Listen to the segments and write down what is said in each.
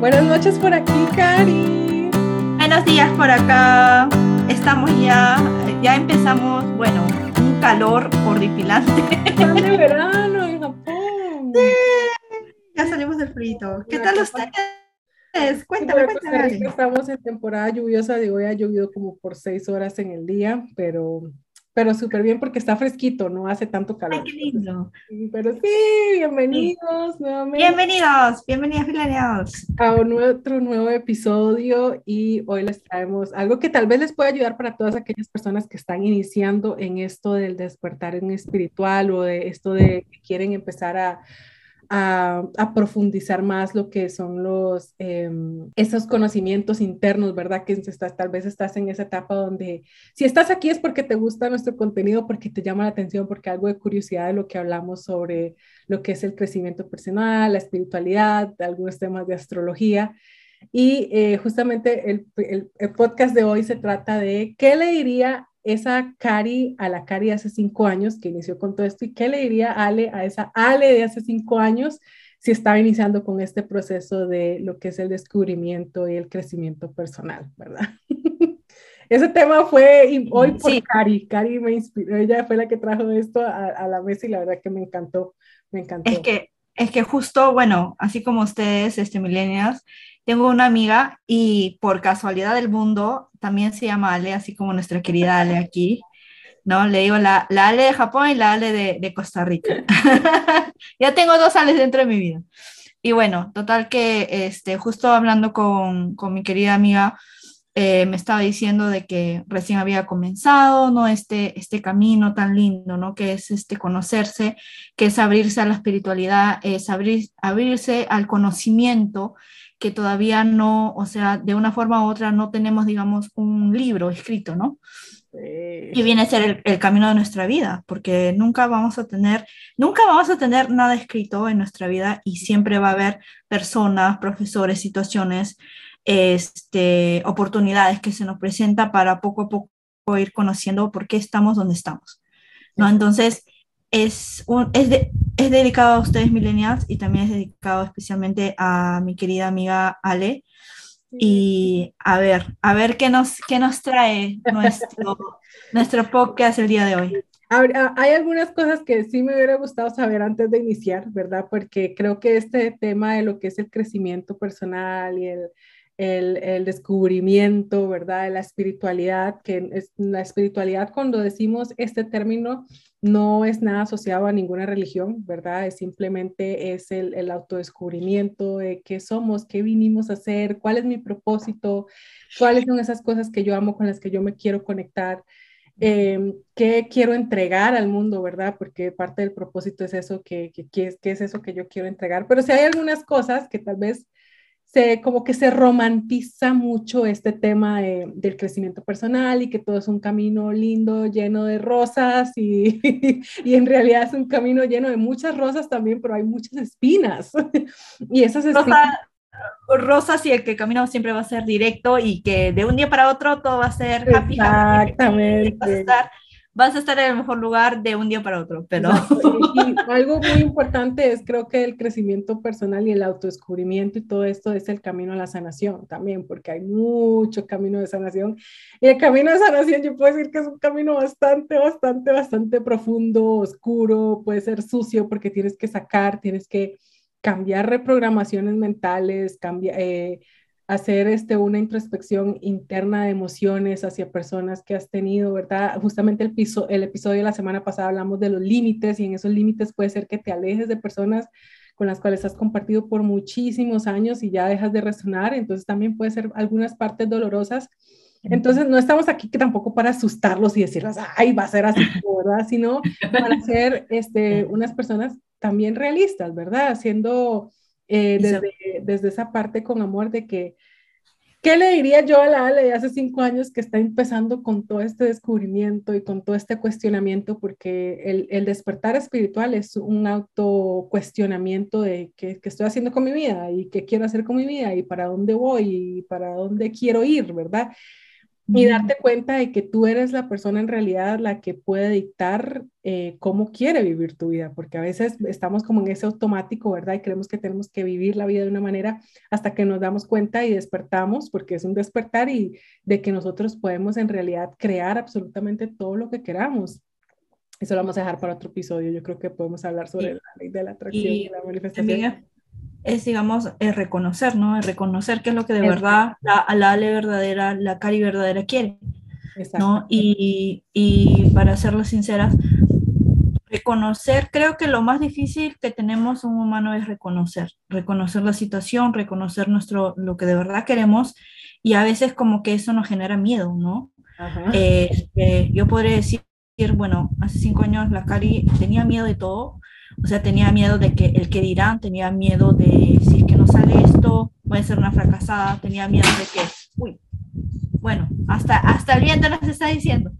Buenas noches por aquí, Cari. Buenos días por acá. Estamos ya, ya empezamos, bueno, un calor horripilante. de verano en Japón. Sí, ya salimos del frío. ¿Qué tal ustedes? Cuéntame, cuéntame. Estamos en temporada lluviosa, digo, ya ha llovido como por seis horas en el día, pero pero súper bien porque está fresquito, no hace tanto calor. Ay, qué lindo. Pero sí, bienvenidos nuevamente. Bienvenidos, bienvenidos, bienvenidos. A otro nuevo episodio y hoy les traemos algo que tal vez les pueda ayudar para todas aquellas personas que están iniciando en esto del despertar en espiritual o de esto de que quieren empezar a a, profundizar más lo que son los, em, esos conocimientos internos, ¿verdad? Que tal vez estás en esa etapa donde, si estás aquí es porque te gusta nuestro contenido, porque te llama la atención, porque algo de curiosidad de lo que hablamos sobre lo que es el crecimiento personal, la espiritualidad, algunos temas de astrología. Y eh, justamente el, el, podcast de hoy se trata de qué le diría esa Cari a la Cari de hace cinco años que inició con todo esto y qué le diría Ale a esa Ale de hace cinco años si estaba iniciando con este proceso de lo que es el descubrimiento y el crecimiento personal, ¿verdad? Ese tema fue hoy por Cari, Cari me inspiró, ella fue la que trajo esto a, la mesa y la verdad que me encantó, me encantó. Es que, es que justo, bueno, así como ustedes, este, millennials, tengo una amiga y por casualidad del mundo también se llama Ale, así como nuestra querida Ale aquí, ¿no? Le digo la, la Ale de Japón y la Ale de, de Costa Rica. ya tengo dos Ales dentro de mi vida. Y bueno, total que este, justo hablando con, con mi querida amiga, eh, me estaba diciendo de que recién había comenzado, ¿no? Este, este camino tan lindo, ¿no? Que es este conocerse, que es abrirse a la espiritualidad, es abrir, abrirse al conocimiento que todavía no, o sea, de una forma u otra no tenemos, digamos, un libro escrito, ¿no? Y viene a ser el, camino de nuestra vida, porque nunca vamos a tener, nunca vamos a tener nada escrito en nuestra vida y siempre va a haber personas, profesores, situaciones, este, oportunidades que se nos presenta para poco a poco ir conociendo por qué estamos donde estamos, ¿no? Entonces, es, un, es, es dedicado a ustedes millennials y también es dedicado especialmente a mi querida amiga Ale. Y a ver, a ver qué nos, qué nos trae nuestro, nuestro podcast el día de hoy. Hay algunas cosas que sí me hubiera gustado saber antes de iniciar, ¿verdad? Porque creo que este tema de lo que es el crecimiento personal y el, el, descubrimiento, ¿verdad? La espiritualidad, que es la espiritualidad cuando decimos este término no es nada asociado a ninguna religión, ¿verdad? Es simplemente es el, el autodescubrimiento de qué somos, qué vinimos a hacer, cuál es mi propósito, cuáles son esas cosas que yo amo con las que yo me quiero conectar. Em, qué quiero entregar al mundo, ¿verdad? Porque parte del propósito es eso, que, que, que es eso que yo quiero entregar. Pero si hay algunas cosas que tal vez se, como que se romantiza mucho este tema del crecimiento personal y que todo es un camino lindo, lleno de rosas y, y, en realidad es un camino lleno de muchas rosas también, pero hay muchas espinas. y esas espinas... rosas y el que camino siempre va a ser directo y que de un día para otro todo va a ser happy. Exactamente vas a estar en el mejor lugar de un día para otro, pero... Y, algo muy importante es creo que el crecimiento personal y el autodescubrimiento y todo esto es el camino a la sanación también, porque hay mucho camino de sanación. Y el camino de sanación yo puedo decir que es un camino bastante, bastante, bastante profundo, oscuro, puede ser sucio porque tienes que sacar, tienes que cambiar reprogramaciones mentales, cambiar... Eh, hacer este, una introspección interna de emociones hacia personas que has tenido, ¿verdad? Justamente el, piso, el episodio de la semana pasada hablamos de los límites y en esos límites puede ser que te alejes de personas con las cuales has compartido por muchísimos años y ya dejas de resonar, entonces también puede ser algunas partes dolorosas. Entonces no estamos aquí que tampoco para asustarlos y decirles, ay, va a ser así, ¿verdad? Sino para ser este, unas personas también realistas, ¿verdad? Haciendo eh, desde, desde, esa parte con amor de que, ¿qué le diría yo a la Ale de hace cinco años que está empezando con todo este descubrimiento y con todo este cuestionamiento? Porque el, el despertar espiritual es un autocuestionamiento de qué, qué, estoy haciendo con mi vida y qué quiero hacer con mi vida y para dónde voy y para dónde quiero ir, ¿verdad? Y darte cuenta de que tú eres la persona en realidad la que puede dictar eh, cómo quiere vivir tu vida, porque a veces estamos como en ese automático, ¿verdad? Y creemos que tenemos que vivir la vida de una manera hasta que nos damos cuenta y despertamos, porque es un despertar y de que nosotros podemos en realidad crear absolutamente todo lo que queramos. Eso lo vamos a dejar para otro episodio. Yo creo que podemos hablar sobre la ley de la atracción y, la manifestación es, digamos, es reconocer, ¿no? Es reconocer qué es lo que de verdad la, la Ale verdadera, la Cari verdadera quiere, ¿no? Y, y para serlo sinceras, reconocer, creo que lo más difícil que tenemos un humano es reconocer, reconocer la situación, reconocer nuestro, lo que de verdad queremos y a veces como que eso nos genera miedo, ¿no? Eh, eh, yo podría decir, bueno, hace cinco años la Cari tenía miedo de todo, o sea, tenía miedo de que el que dirán, tenía miedo de si es que no sale esto, puede ser una fracasada, tenía miedo de que, uy, bueno, hasta, hasta el viento nos está diciendo,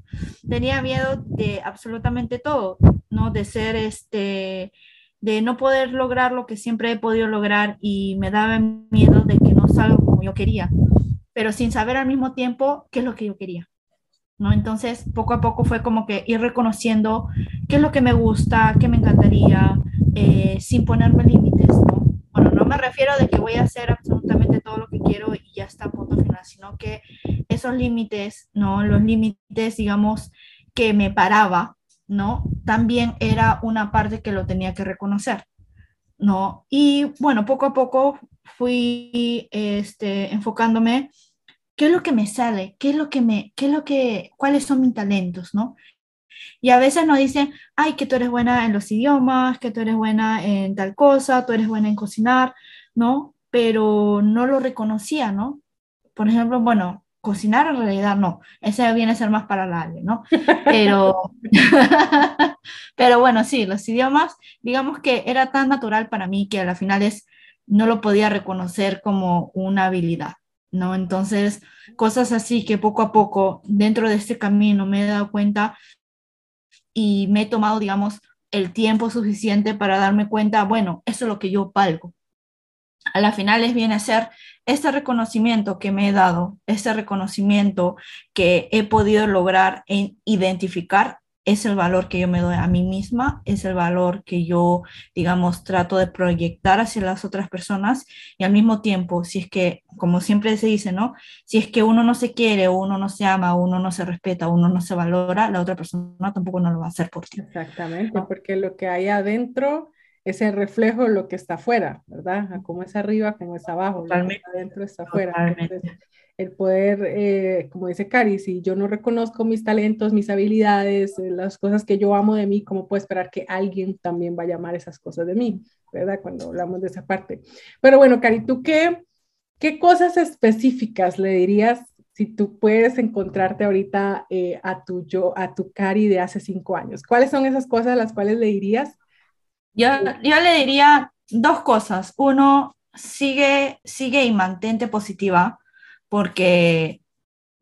tenía miedo de absolutamente todo, ¿no? De ser este, de no poder lograr lo que siempre he podido lograr y me daba miedo de que no salga como yo quería, pero sin saber al mismo tiempo qué es lo que yo quería. ¿No? Entonces, poco a poco fue como que ir reconociendo qué es lo que me gusta, qué me encantaría, eh, sin ponerme límites, ¿no? Bueno, no me refiero de que voy a hacer absolutamente todo lo que quiero y ya está punto final, sino que esos límites, ¿no? Los límites, digamos, que me paraba, ¿no? También era una parte que lo tenía que reconocer, ¿no? Y bueno, poco a poco fui este, enfocándome qué es lo que me sale, qué es lo que me, qué es lo que, cuáles son mis talentos, ¿no? Y a veces nos dicen, ay, que tú eres buena en los idiomas, que tú eres buena en tal cosa, tú eres buena en cocinar, ¿no? Pero no lo reconocía, ¿no? Por ejemplo, bueno, cocinar en realidad no, ese viene a ser más para la ¿no? Pero, pero bueno, sí, los idiomas, digamos que era tan natural para mí que a la final es, no lo podía reconocer como una habilidad. ¿No? Entonces, cosas así que poco a poco dentro de este camino me he dado cuenta y me he tomado, digamos, el tiempo suficiente para darme cuenta, bueno, eso es lo que yo valgo. A la final es viene a ser este reconocimiento que me he dado, este reconocimiento que he podido lograr en identificar es el valor que yo me doy a mí misma, es el valor que yo, digamos, trato de proyectar hacia las otras personas y al mismo tiempo, si es que, como siempre se dice, ¿no? Si es que uno no se quiere, uno no se ama, uno no se respeta, uno no se valora, la otra persona tampoco no lo va a hacer por ti. Exactamente, porque lo que hay adentro es el reflejo de lo que está afuera, ¿verdad? Como es arriba, como es abajo, lo que está adentro está afuera el poder, eh, como dice Cari, si yo no reconozco mis talentos, mis habilidades, eh, las cosas que yo amo de mí, ¿cómo puedo esperar que alguien también vaya a amar esas cosas de mí? ¿Verdad? Cuando hablamos de esa parte. Pero bueno, Cari, ¿tú qué, qué cosas específicas le dirías si tú puedes encontrarte ahorita eh, a tu yo, a tu Cari de hace cinco años? ¿Cuáles son esas cosas a las cuales le dirías? Yo, yo le diría dos cosas. Uno, sigue, sigue y mantente positiva porque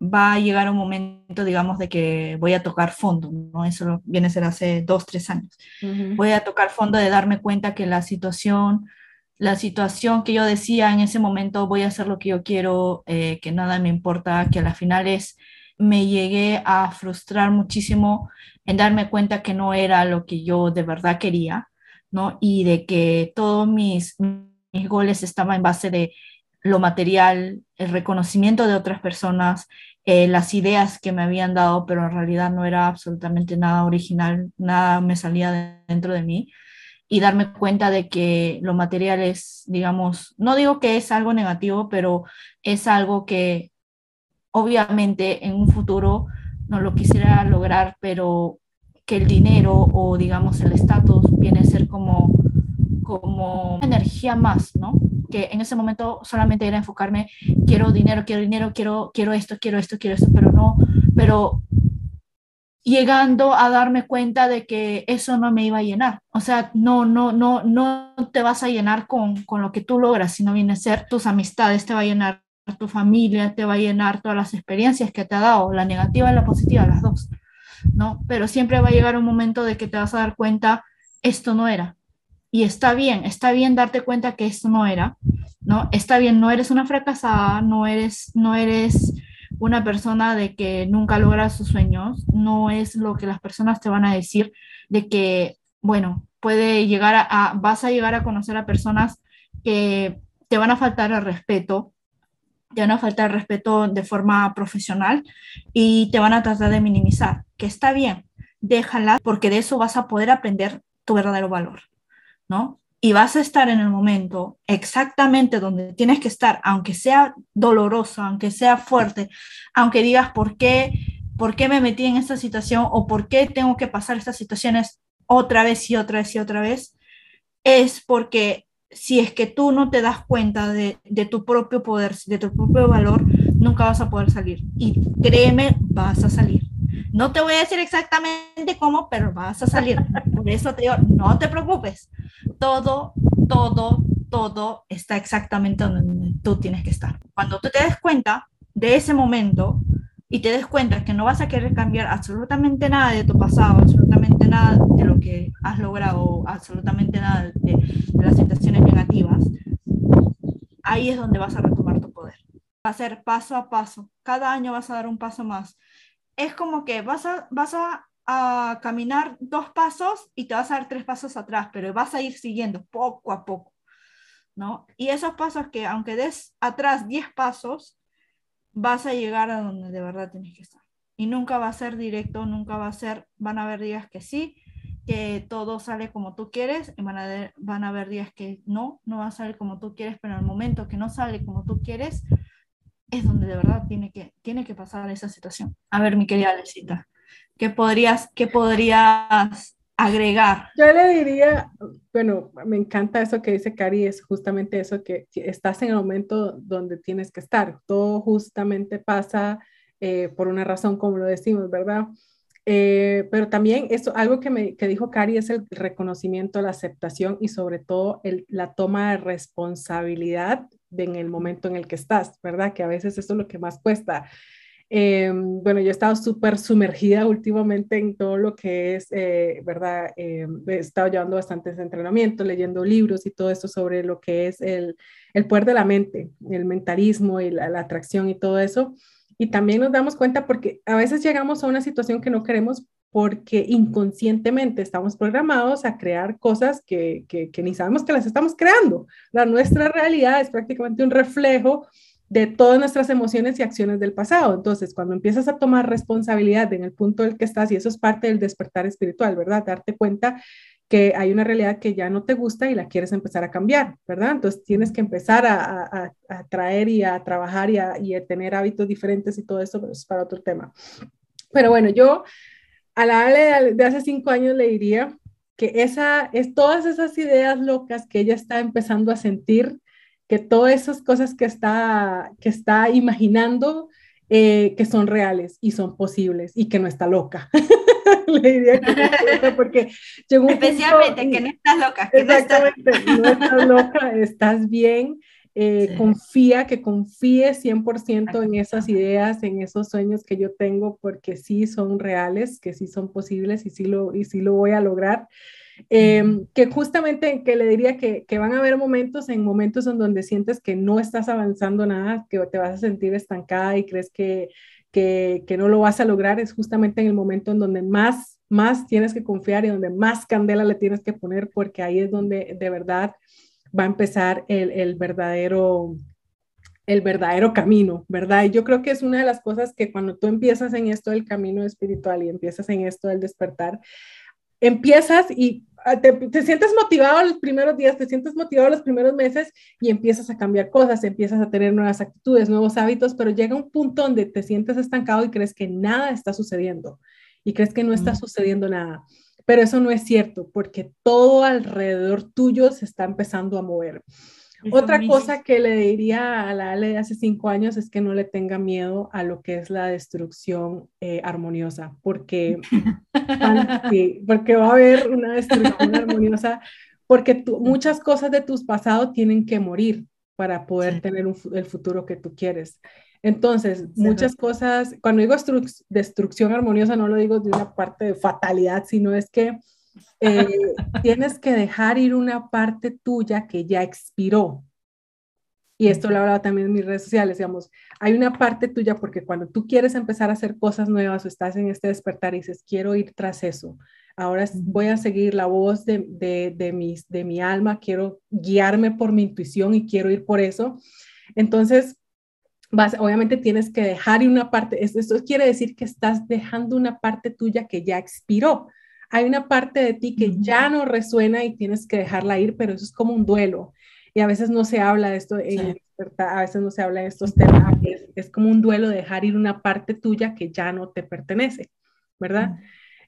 va a llegar un momento, digamos, de que voy a tocar fondo, ¿no? Eso viene a ser hace dos, tres años. Voy a tocar fondo de darme cuenta que la situación, la situación que yo decía en ese momento, voy a hacer lo que yo quiero, eh, que nada me importa, que a las finales me llegué a frustrar muchísimo en darme cuenta que no era lo que yo de verdad quería, ¿no? Y de que todos mis, mis goles estaban en base de lo material, el reconocimiento de otras personas, eh, las ideas que me habían dado, pero en realidad no era absolutamente nada original, nada me salía dentro de mí. Y darme cuenta de que lo material es, digamos, no digo que es algo negativo, pero es algo que obviamente en un futuro no lo quisiera lograr, pero que el dinero o digamos el estatus viene a ser como, como energía más, ¿no? que en ese momento solamente era enfocarme, quiero dinero, quiero dinero, quiero, quiero esto, quiero esto, quiero esto, pero no, pero llegando a darme cuenta de que eso no me iba a llenar. O sea, no, no, no, no te vas a llenar con, con lo que tú logras, sino viene a ser tus amistades, te va a llenar tu familia, te va a llenar todas las experiencias que te ha dado, la negativa y la positiva, las dos, ¿no? Pero siempre va a llegar un momento de que te vas a dar cuenta, esto no era, y está bien, está bien darte cuenta que esto no era, ¿no? Está bien, no eres una fracasada, no eres, no eres una persona de que nunca logra sus sueños, no es lo que las personas te van a decir de que, bueno, puede llegar a, vas a llegar a conocer a personas que te van a faltar el respeto, te van a faltar el respeto de forma profesional y te van a tratar de minimizar, que está bien, déjala, porque de eso vas a poder aprender tu verdadero valor, ¿no? y vas a estar en el momento exactamente donde tienes que estar, aunque sea doloroso, aunque sea fuerte, aunque digas por qué, por qué me metí en esta situación o por qué tengo que pasar estas situaciones otra vez y otra vez y otra vez, es porque si es que tú no te das cuenta de, de tu propio poder, de tu propio valor, nunca vas a poder salir. Y créeme, vas a salir. No te voy a decir exactamente cómo, pero vas a salir. Por eso te digo, no te preocupes todo, todo, todo está exactamente donde tú tienes que estar. Cuando tú te des cuenta de ese momento y te des cuenta que no vas a querer cambiar absolutamente nada de tu pasado, absolutamente nada de lo que has logrado, absolutamente nada de, las situaciones negativas, ahí es donde vas a retomar tu poder. Va a ser paso a paso. Cada año vas a dar un paso más. Es como que vas a, vas a a caminar dos pasos y te vas a dar tres pasos atrás, pero vas a ir siguiendo poco a poco, ¿no? Y esos pasos que aunque des atrás diez pasos, vas a llegar a donde de verdad tienes que estar. Y nunca va a ser directo, nunca va a ser, van a haber días que sí, que todo sale como tú quieres, y van a, van a haber días que no, no va a salir como tú quieres, pero en el momento que no sale como tú quieres, es donde de verdad tiene que, tiene que pasar esa situación. A ver, mi querida Lecita. ¿Qué podrías, qué podrías agregar? Yo le diría, bueno, me encanta eso que dice Cari, es justamente eso que estás en el momento donde tienes que estar. Todo justamente pasa eh, por una razón, como lo decimos, ¿verdad? Eh, pero también esto, algo que, me, que dijo Cari es el reconocimiento, la aceptación y sobre todo la toma de responsabilidad en el momento en el que estás, ¿verdad? Que a veces eso es lo que más cuesta. Eh, bueno, yo he estado súper sumergida últimamente en todo lo que es, eh, ¿verdad? Eh, he estado llevando bastantes entrenamientos, leyendo libros y todo esto sobre lo que es el, poder de la mente, el mentalismo y la, atracción y todo eso. Y también nos damos cuenta porque a veces llegamos a una situación que no queremos porque inconscientemente estamos programados a crear cosas que, que ni sabemos que las estamos creando. La nuestra realidad es prácticamente un reflejo de todas nuestras emociones y acciones del pasado. Entonces, cuando empiezas a tomar responsabilidad en el punto del que estás, y eso es parte del despertar espiritual, ¿verdad? Darte cuenta que hay una realidad que ya no te gusta y la quieres empezar a cambiar, ¿verdad? Entonces tienes que empezar a, a, traer y a trabajar y a, y a, tener hábitos diferentes y todo eso, pero eso es para otro tema. Pero bueno, yo a la Ale de hace cinco años le diría que esa, es todas esas ideas locas que ella está empezando a sentir, que todas esas cosas que está, que está imaginando, eh, que son reales y son posibles y que no está loca. Le diría que porque Especialmente que no estás loca. exactamente, no estás... loca, estás bien. Eh, confía, que confíe 100% en esas ideas, en esos sueños que yo tengo, porque sí son reales, que sí son posibles y sí lo, y sí lo voy a lograr. Em, que justamente que le diría que, que, van a haber momentos, en momentos en donde sientes que no estás avanzando nada, que te vas a sentir estancada y crees que, que, que no lo vas a lograr, es justamente en el momento en donde más, más tienes que confiar y donde más candela le tienes que poner, porque ahí es donde de verdad va a empezar el, el verdadero el verdadero camino, ¿verdad? Y yo creo que es una de las cosas que cuando tú empiezas en esto del camino espiritual y empiezas en esto del despertar, empiezas y ah, te, te, sientes motivado los primeros días, te sientes motivado los primeros meses y empiezas a cambiar cosas, empiezas a tener nuevas actitudes, nuevos hábitos, pero llega un punto donde te sientes estancado y crees que nada está sucediendo y crees que no está sucediendo nada. Pero eso no es cierto porque todo alrededor tuyo se está empezando a mover. Otra cosa que le diría a la Ale de hace cinco años es que no le tenga miedo a lo que es la destrucción eh, armoniosa, porque, porque va a haber una destrucción armoniosa, porque muchas cosas de tus pasados tienen que morir para poder tener el futuro que tú quieres. Entonces, muchas cosas, cuando digo destrucción armoniosa, no lo digo de una parte de fatalidad, sino es que eh, tienes que dejar ir una parte tuya que ya expiró. y esto lo hablaba también en mis redes sociales, digamos, hay una parte tuya porque cuando tú quieres empezar a hacer cosas nuevas o estás en este despertar y dices, quiero ir tras eso, ahora voy a seguir la voz de, de, de, mis, de mi alma, quiero guiarme por mi intuición y quiero ir por eso. Entonces, vas, obviamente tienes que dejar una parte, esto, esto quiere decir que estás dejando una parte tuya que ya expiró. Hay una parte de ti que ya no resuena y tienes que dejarla ir, pero eso es como un duelo. Y a veces no se habla de esto, en a veces no se habla de estos temas, es, como un duelo de dejar ir una parte tuya que ya no te pertenece, ¿verdad?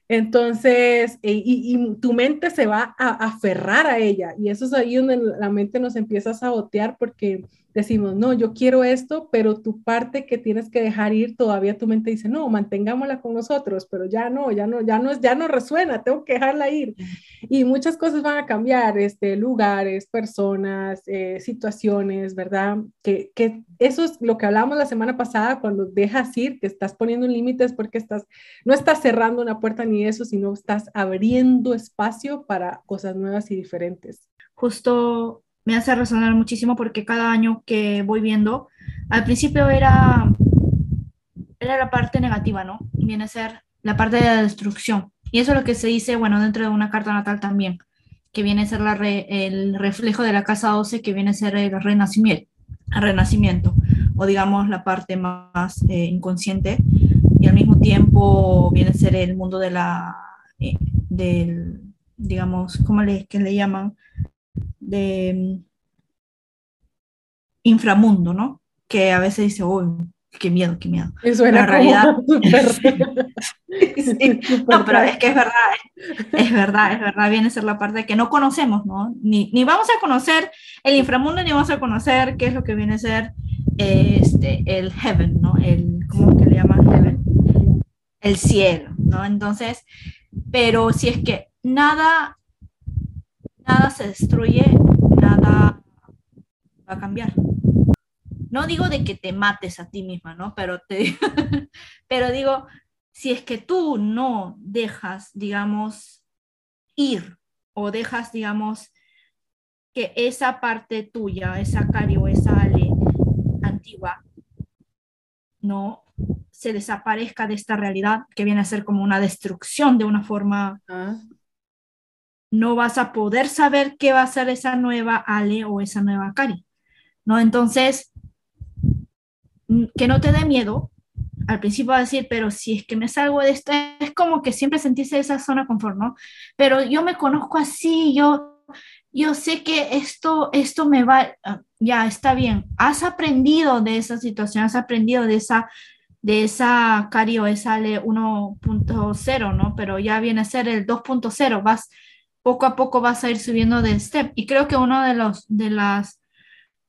Entonces, eh, y, tu mente se va a aferrar a ella. Y eso es ahí donde la mente nos empieza a sabotear porque decimos, no, yo quiero esto, pero tu parte que tienes que dejar ir, todavía tu mente dice, no, mantengámosla con nosotros, pero ya no, ya no, ya no, ya no resuena, tengo que dejarla ir. Y muchas cosas van a cambiar, este, lugares, personas, eh, situaciones, ¿verdad? Que, que eso es lo que hablamos la semana pasada, cuando dejas ir, que estás poniendo límites porque estás, no estás cerrando una puerta ni eso, sino estás abriendo espacio para cosas nuevas y diferentes. Justo me hace resonar muchísimo porque cada año que voy viendo, al principio era, era la parte negativa, ¿no? Viene a ser la parte de la destrucción. Y eso es lo que se dice, bueno, dentro de una carta natal también, que viene a ser la el reflejo de la casa 12, que viene a ser el renacimiento, el renacimiento o digamos la parte más eh, inconsciente, y al mismo tiempo viene a ser el mundo de la, eh, del, digamos, ¿cómo le, que le llaman? De mm, inframundo, ¿no? Que a veces dice, uy, qué miedo, qué miedo. Eso era realidad. No, pero es que es verdad, es verdad, es verdad, viene a ser la parte que no conocemos, ¿no? Ni, ni vamos a conocer el inframundo, ni vamos a conocer qué es lo que viene a ser este, el heaven, ¿no? El, ¿cómo que le llaman heaven? El cielo, ¿no? Entonces, pero si es que nada nada se destruye, nada va a cambiar. No digo de que te mates a ti misma, ¿no? Pero, te, pero digo, si es que tú no dejas, digamos, ir o dejas, digamos, que esa parte tuya, esa cari o esa ale antigua, no se desaparezca de esta realidad que viene a ser como una destrucción de una forma ah no vas a poder saber qué va a ser esa nueva Ale o esa nueva Cari, ¿no? Entonces, que no te dé miedo. Al principio a decir, pero si es que me salgo de esto, es como que siempre sentiste esa zona confort, ¿no? Pero yo me conozco así, yo, yo sé que esto, esto me va, ah, ya está bien. Has aprendido de esa situación, has aprendido de esa, de esa Cari o esa Ale 1.0, ¿no? Pero ya viene a ser el 2.0, vas poco a poco vas a ir subiendo de step. Y creo que uno de los, de las,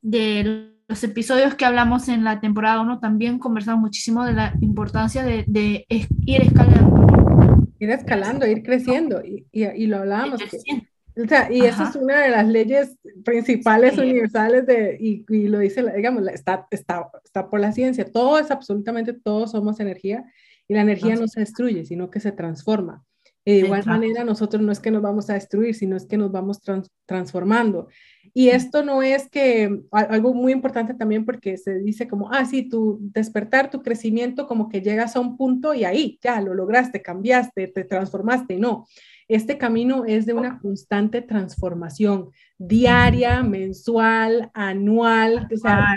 de los episodios que hablamos en la temporada 1 también conversamos muchísimo de la importancia de, de ir escalando. Ir escalando, ir creciendo. Y, y, lo hablábamos. o sea, y eso es una de las leyes principales universales de, y, y, lo dice, digamos, está, está, está por la ciencia. Todo es absolutamente, todos somos energía y la energía no se destruye, sino que se transforma. Y de igual manera, nosotros no es que nos vamos a destruir, sino es que nos vamos transformando. Y esto no es que, algo muy importante también porque se dice como, ah, sí, tu despertar, tu crecimiento, como que llegas a un punto y ahí ya lo lograste, cambiaste, te transformaste. No, este camino es de una constante transformación diaria, mensual, anual. O sea,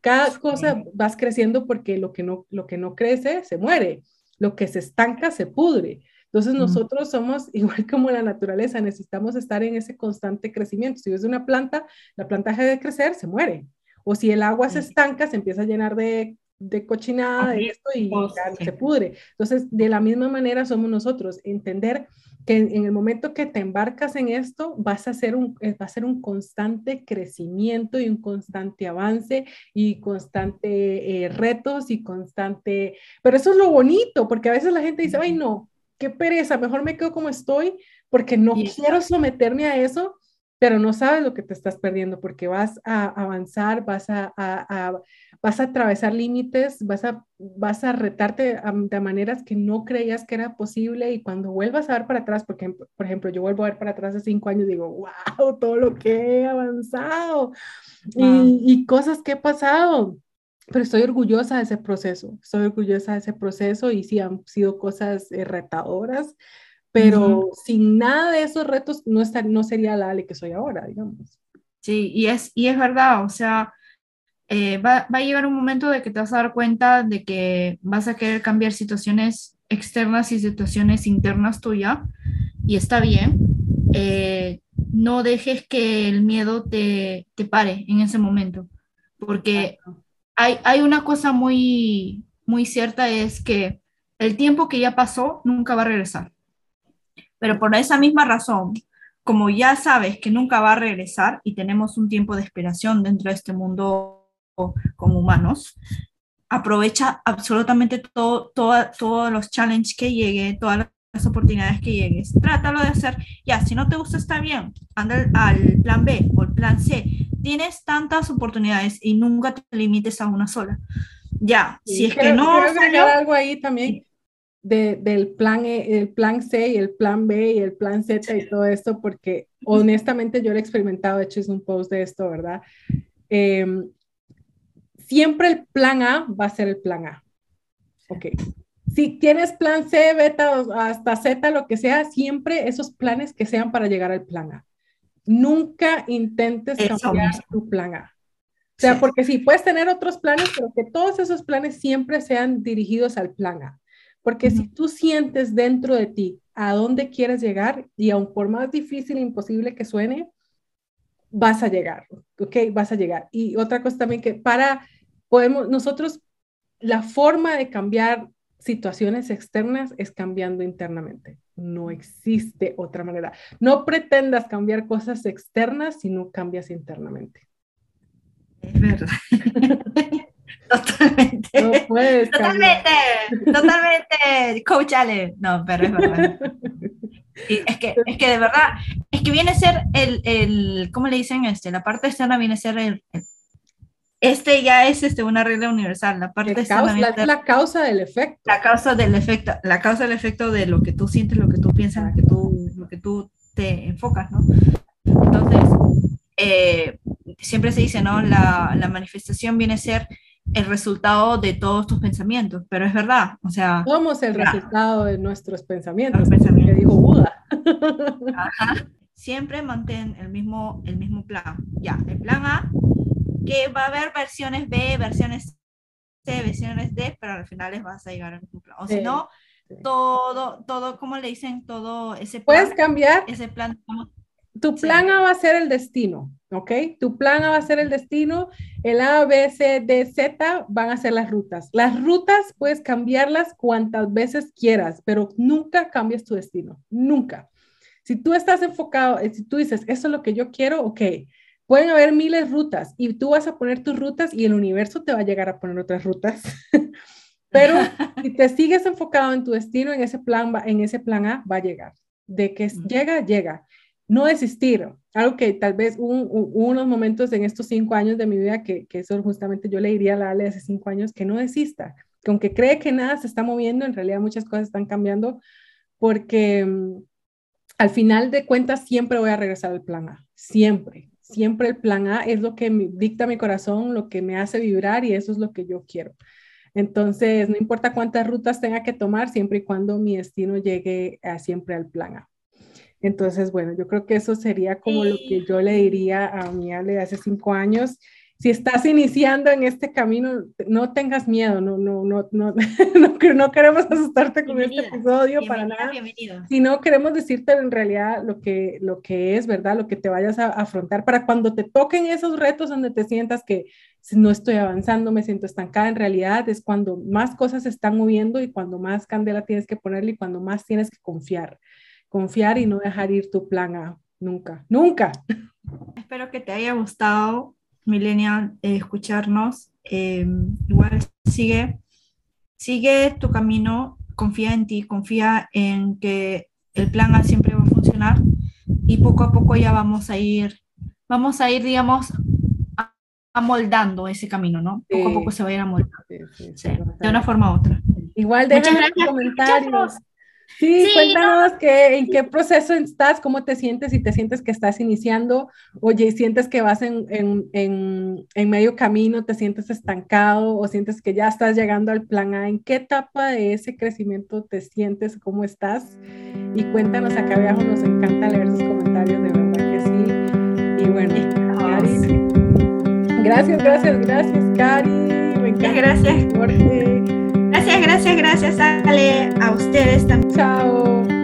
cada cosa vas creciendo porque lo que, no, lo que no crece se muere, lo que se estanca se pudre. Entonces nosotros somos igual como la naturaleza, necesitamos estar en ese constante crecimiento. Si es una planta, la planta deja de crecer, se muere. O si el agua se estanca, se empieza a llenar de, de cochinada, de esto y se pudre. Entonces, de la misma manera somos nosotros, entender que en, el momento que te embarcas en esto, vas a hacer un, eh, va a ser un constante crecimiento y un constante avance y constante eh, retos y constante, pero eso es lo bonito, porque a veces la gente dice, ay, no, qué pereza, mejor me quedo como estoy porque no quiero someterme a eso, pero no sabes lo que te estás perdiendo porque vas a avanzar, vas a, vas a atravesar límites, vas a, vas a retarte de maneras que no creías que era posible y cuando vuelvas a ver para atrás, porque por ejemplo yo vuelvo a ver para atrás de cinco años, digo, wow, todo lo que he avanzado y, y cosas que he pasado pero estoy orgullosa de ese proceso, estoy orgullosa de ese proceso y sí han sido cosas eh, retadoras, pero sin nada de esos retos no, no sería la Ale que soy ahora, digamos. Sí, y es, y es verdad, o sea, eh, va, va, a llegar un momento de que te vas a dar cuenta de que vas a querer cambiar situaciones externas y situaciones internas tuyas, y está bien. Eh, no dejes que el miedo te, te, pare en ese momento, porque hay, hay una cosa muy, muy cierta, es que el tiempo que ya pasó nunca va a regresar. Pero por esa misma razón, como ya sabes que nunca va a regresar y tenemos un tiempo de esperación dentro de este mundo como humanos, aprovecha absolutamente todo, todos los challenges que llegue, todas las oportunidades que llegues. Trátalo de hacer, ya, si no te gusta está bien, anda al plan B o el plan C. Tienes tantas oportunidades y nunca te limites a una sola. Ya, si es que no... Quiero algo ahí también del plan, e, el plan C y el plan B y el plan Z y todo esto, porque honestamente yo lo he experimentado, de hecho es un post de esto, ¿verdad? Em, siempre el plan A va a ser el plan A. Ok. Si tienes plan C, beta, hasta Z, lo que sea, siempre esos planes que sean para llegar al plan A. Nunca intentes cambiar tu plan A. O sea, porque sí, puedes tener otros planes, pero que todos esos planes siempre sean dirigidos al plan A. Porque si tú sientes dentro de ti a dónde quieres llegar y aun por más difícil e imposible que suene, vas a llegar, ¿ok? Vas a llegar. Y otra cosa también que para, podemos, nosotros, la forma de cambiar situaciones externas es cambiando internamente. No existe otra manera. No pretendas cambiar cosas externas si no cambias internamente. Es verdad. Totalmente. No puedes. Totalmente, totalmente. Coach Ale. No, pero es verdad. es, que, es que de verdad, es que viene a ser el, el ¿cómo le dicen? Este, la parte externa viene a ser el, este ya es este, una regla universal. La parte externa la, la, causa del efecto. La causa del efecto, la causa del efecto de lo que tú sientes, lo que tú piensas, lo que tú, lo que tú te enfocas, ¿no? Entonces, eh, siempre se dice, ¿no? La, la manifestación viene a ser el resultado de todos tus pensamientos, pero es verdad, o sea... Somos el resultado de nuestros pensamientos, pensamientos. que dijo Buda. Siempre mantén el mismo, el mismo plan. Ya, el plan A, que va a haber versiones B, versiones C, versiones D, pero al final les vas a llegar al mismo plan. O si no, todo, todo, como le dicen, todo ese plan... Puedes cambiar. Ese plan, tu plan A va a ser el destino, ¿ok? Tu plan A va a ser el destino, el A, B, C, D, Z van a ser las rutas. Las rutas puedes cambiarlas cuantas veces quieras, pero nunca cambies tu destino, nunca. Si tú estás enfocado, eh, si tú dices, eso es lo que yo quiero, ok, pueden haber miles de rutas y tú vas a poner tus rutas y el universo te va a llegar a poner otras rutas. pero si te sigues enfocado en tu destino, en ese plan, en ese plan A, va a llegar. De que llega, llega. No desistir, algo que tal vez hubo, unos momentos en estos cinco años de mi vida que, que, eso justamente yo le diría a la Ale hace cinco años, que no desista, que aunque cree que nada se está moviendo, en realidad muchas cosas están cambiando porque mm, al final de cuentas siempre voy a regresar al plan A, siempre, siempre el plan A es lo que dicta mi corazón, lo que me hace vibrar y eso es lo que yo quiero. Entonces, no importa cuántas rutas tenga que tomar, siempre y cuando mi destino llegue a, siempre al plan A. Entonces, bueno, yo creo que eso sería como lo que yo le diría a mi Ale de hace cinco años. Si estás iniciando en este camino, no tengas miedo, no, no, no, no, no, queremos asustarte con este episodio para nada, sino queremos decirte en realidad lo que, lo que es, ¿verdad? Lo que te vayas a afrontar para cuando te toquen esos retos donde te sientas que no estoy avanzando, me siento estancada, en realidad es cuando más cosas se están moviendo y cuando más candela tienes que ponerle y cuando más tienes que confiar confiar y no dejar ir tu plan A. Nunca, nunca. Espero que te haya gustado, Millennial, eh, escucharnos. Em, igual sigue, sigue tu camino, confía en ti, confía en que el plan A siempre va a funcionar y poco a poco ya vamos a ir, vamos a ir, digamos, amoldando ese camino, ¿no? Poco a poco se va a ir amoldando. de una forma u otra. Igual déjanos comentarios. Sí, cuéntanos en qué proceso estás, cómo te sientes, si te sientes que estás iniciando, oye, sientes que vas en, en, en, medio camino, te sientes estancado o sientes que ya estás llegando al plan A, ¿en qué etapa de ese crecimiento te sientes, cómo estás? Y cuéntanos acá abajo, nos encanta leer sus comentarios, de verdad que sí. Y bueno, Cari, gracias, gracias, gracias, Cari. Me encanta gracias. Gracias, gracias, gracias, Ale, a ustedes también. Chao.